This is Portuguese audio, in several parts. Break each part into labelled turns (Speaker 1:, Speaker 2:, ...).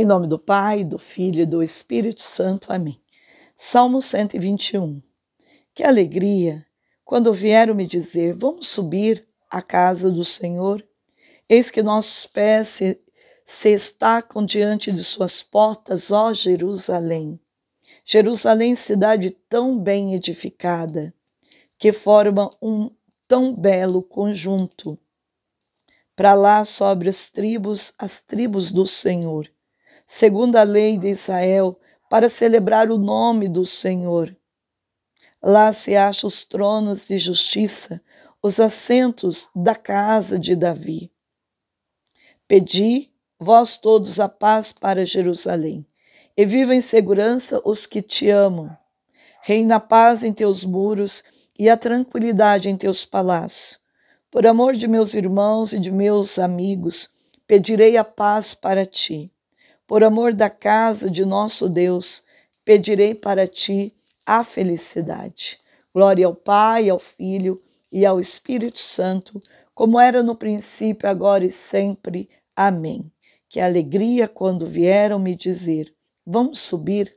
Speaker 1: Em nome do Pai, do Filho e do Espírito Santo. Amém. Salmo 121. Que alegria quando vieram me dizer: Vamos subir à casa do Senhor. Eis que nossos pés se, se estacam diante de suas portas, ó Jerusalém. Jerusalém, cidade tão bem edificada, que forma um tão belo conjunto. Para lá sobre as tribos, as tribos do Senhor segundo a lei de Israel, para celebrar o nome do Senhor. Lá se acham os tronos de justiça, os assentos da casa de Davi. Pedi, vós todos, a paz para Jerusalém, e viva em segurança os que te amam. Reina a paz em teus muros e a tranquilidade em teus palácios. Por amor de meus irmãos e de meus amigos, pedirei a paz para ti. Por amor da casa de nosso Deus, pedirei para ti a felicidade. Glória ao Pai, ao Filho e ao Espírito Santo, como era no princípio, agora e sempre. Amém. Que alegria quando vieram me dizer: Vamos subir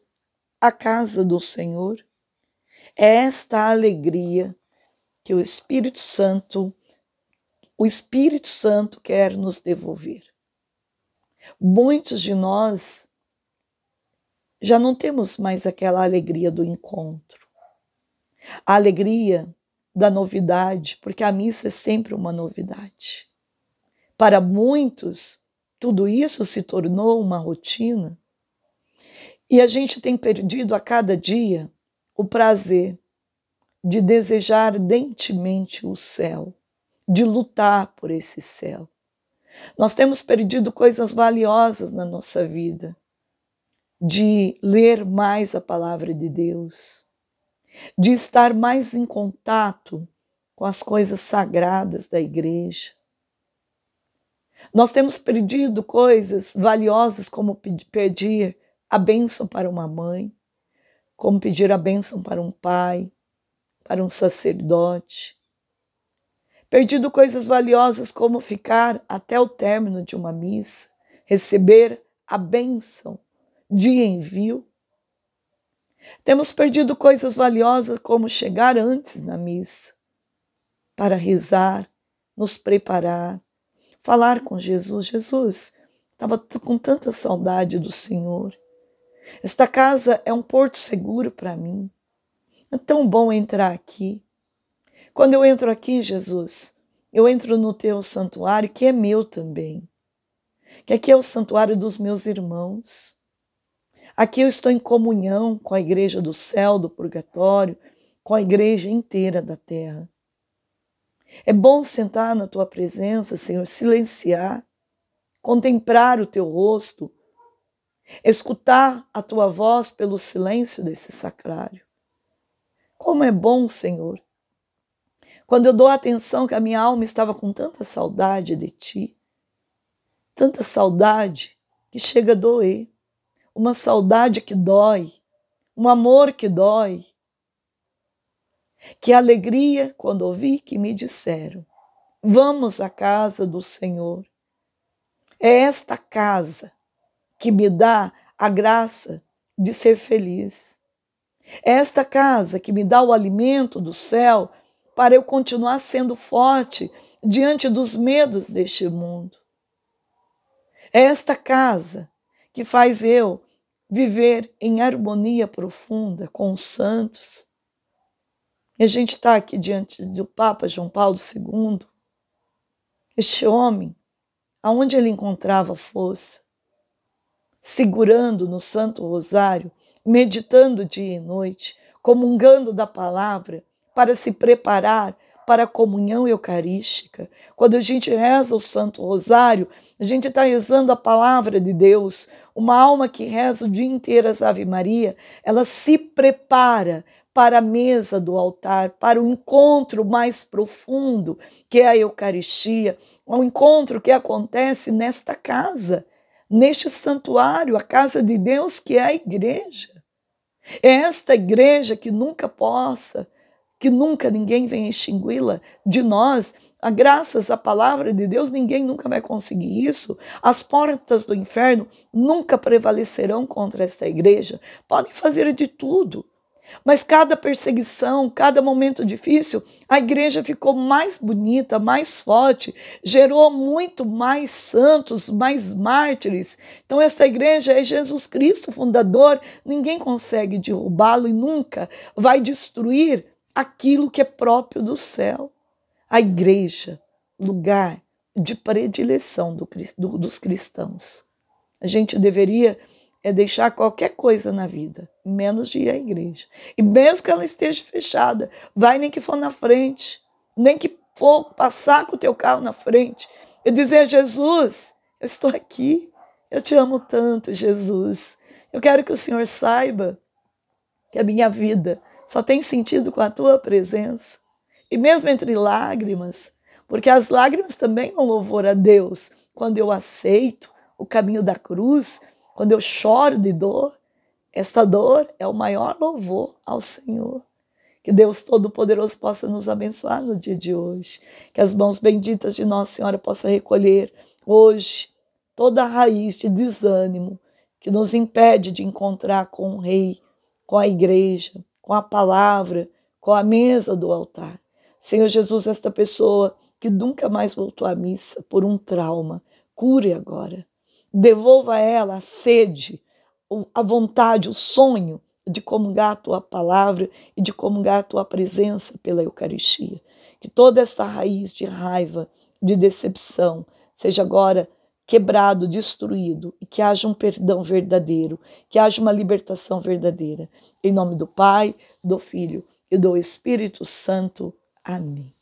Speaker 1: à casa do Senhor. É esta alegria que o Espírito Santo, o Espírito Santo quer nos devolver. Muitos de nós já não temos mais aquela alegria do encontro, a alegria da novidade, porque a missa é sempre uma novidade. Para muitos, tudo isso se tornou uma rotina e a gente tem perdido a cada dia o prazer de desejar ardentemente o céu, de lutar por esse céu. Nós temos perdido coisas valiosas na nossa vida, de ler mais a palavra de Deus, de estar mais em contato com as coisas sagradas da igreja. Nós temos perdido coisas valiosas como pedir a bênção para uma mãe, como pedir a bênção para um pai, para um sacerdote, Perdido coisas valiosas como ficar até o término de uma missa, receber a bênção de envio. Temos perdido coisas valiosas como chegar antes na missa, para rezar, nos preparar, falar com Jesus. Jesus, estava com tanta saudade do Senhor. Esta casa é um porto seguro para mim. É tão bom entrar aqui. Quando eu entro aqui, Jesus, eu entro no teu santuário, que é meu também. Que aqui é o santuário dos meus irmãos. Aqui eu estou em comunhão com a igreja do céu, do purgatório, com a igreja inteira da terra. É bom sentar na tua presença, Senhor, silenciar, contemplar o teu rosto, escutar a tua voz pelo silêncio desse sacrário. Como é bom, Senhor, quando eu dou atenção que a minha alma estava com tanta saudade de ti, tanta saudade que chega a doer, uma saudade que dói, um amor que dói. Que alegria quando ouvi que me disseram: Vamos à casa do Senhor. É esta casa que me dá a graça de ser feliz. É esta casa que me dá o alimento do céu para eu continuar sendo forte diante dos medos deste mundo. É esta casa que faz eu viver em harmonia profunda com os santos. E a gente está aqui diante do Papa João Paulo II, este homem, aonde ele encontrava força, segurando no Santo Rosário, meditando dia e noite, comungando da palavra, para se preparar para a comunhão eucarística. Quando a gente reza o Santo Rosário, a gente está rezando a palavra de Deus. Uma alma que reza o dia inteiro as Ave Maria, ela se prepara para a mesa do altar, para o encontro mais profundo, que é a Eucaristia, o encontro que acontece nesta casa, neste santuário, a casa de Deus, que é a igreja. É esta igreja que nunca possa que nunca ninguém venha extingui-la de nós, a graças à palavra de Deus, ninguém nunca vai conseguir isso. As portas do inferno nunca prevalecerão contra esta igreja. Podem fazer de tudo, mas cada perseguição, cada momento difícil, a igreja ficou mais bonita, mais forte, gerou muito mais santos, mais mártires. Então, essa igreja é Jesus Cristo, fundador. Ninguém consegue derrubá-lo e nunca vai destruir aquilo que é próprio do céu. A igreja, lugar de predileção do, do, dos cristãos. A gente deveria é deixar qualquer coisa na vida, menos de ir à igreja. E mesmo que ela esteja fechada, vai nem que for na frente, nem que for passar com o teu carro na frente, e dizer: Jesus, eu estou aqui, eu te amo tanto, Jesus. Eu quero que o Senhor saiba que a minha vida só tem sentido com a tua presença. E mesmo entre lágrimas, porque as lágrimas também são louvor a Deus, quando eu aceito o caminho da cruz, quando eu choro de dor, esta dor é o maior louvor ao Senhor. Que Deus Todo-Poderoso possa nos abençoar no dia de hoje. Que as mãos benditas de Nossa Senhora possam recolher hoje toda a raiz de desânimo que nos impede de encontrar com o Rei, com a igreja, com a palavra, com a mesa do altar. Senhor Jesus, esta pessoa que nunca mais voltou à missa por um trauma, cure agora. Devolva a ela a sede, a vontade, o sonho de comungar a tua palavra e de comungar a tua presença pela Eucaristia. Que toda esta raiz de raiva, de decepção, seja agora quebrado, destruído e que haja um perdão verdadeiro, que haja uma libertação verdadeira. Em nome do Pai, do Filho e do Espírito Santo. Amém.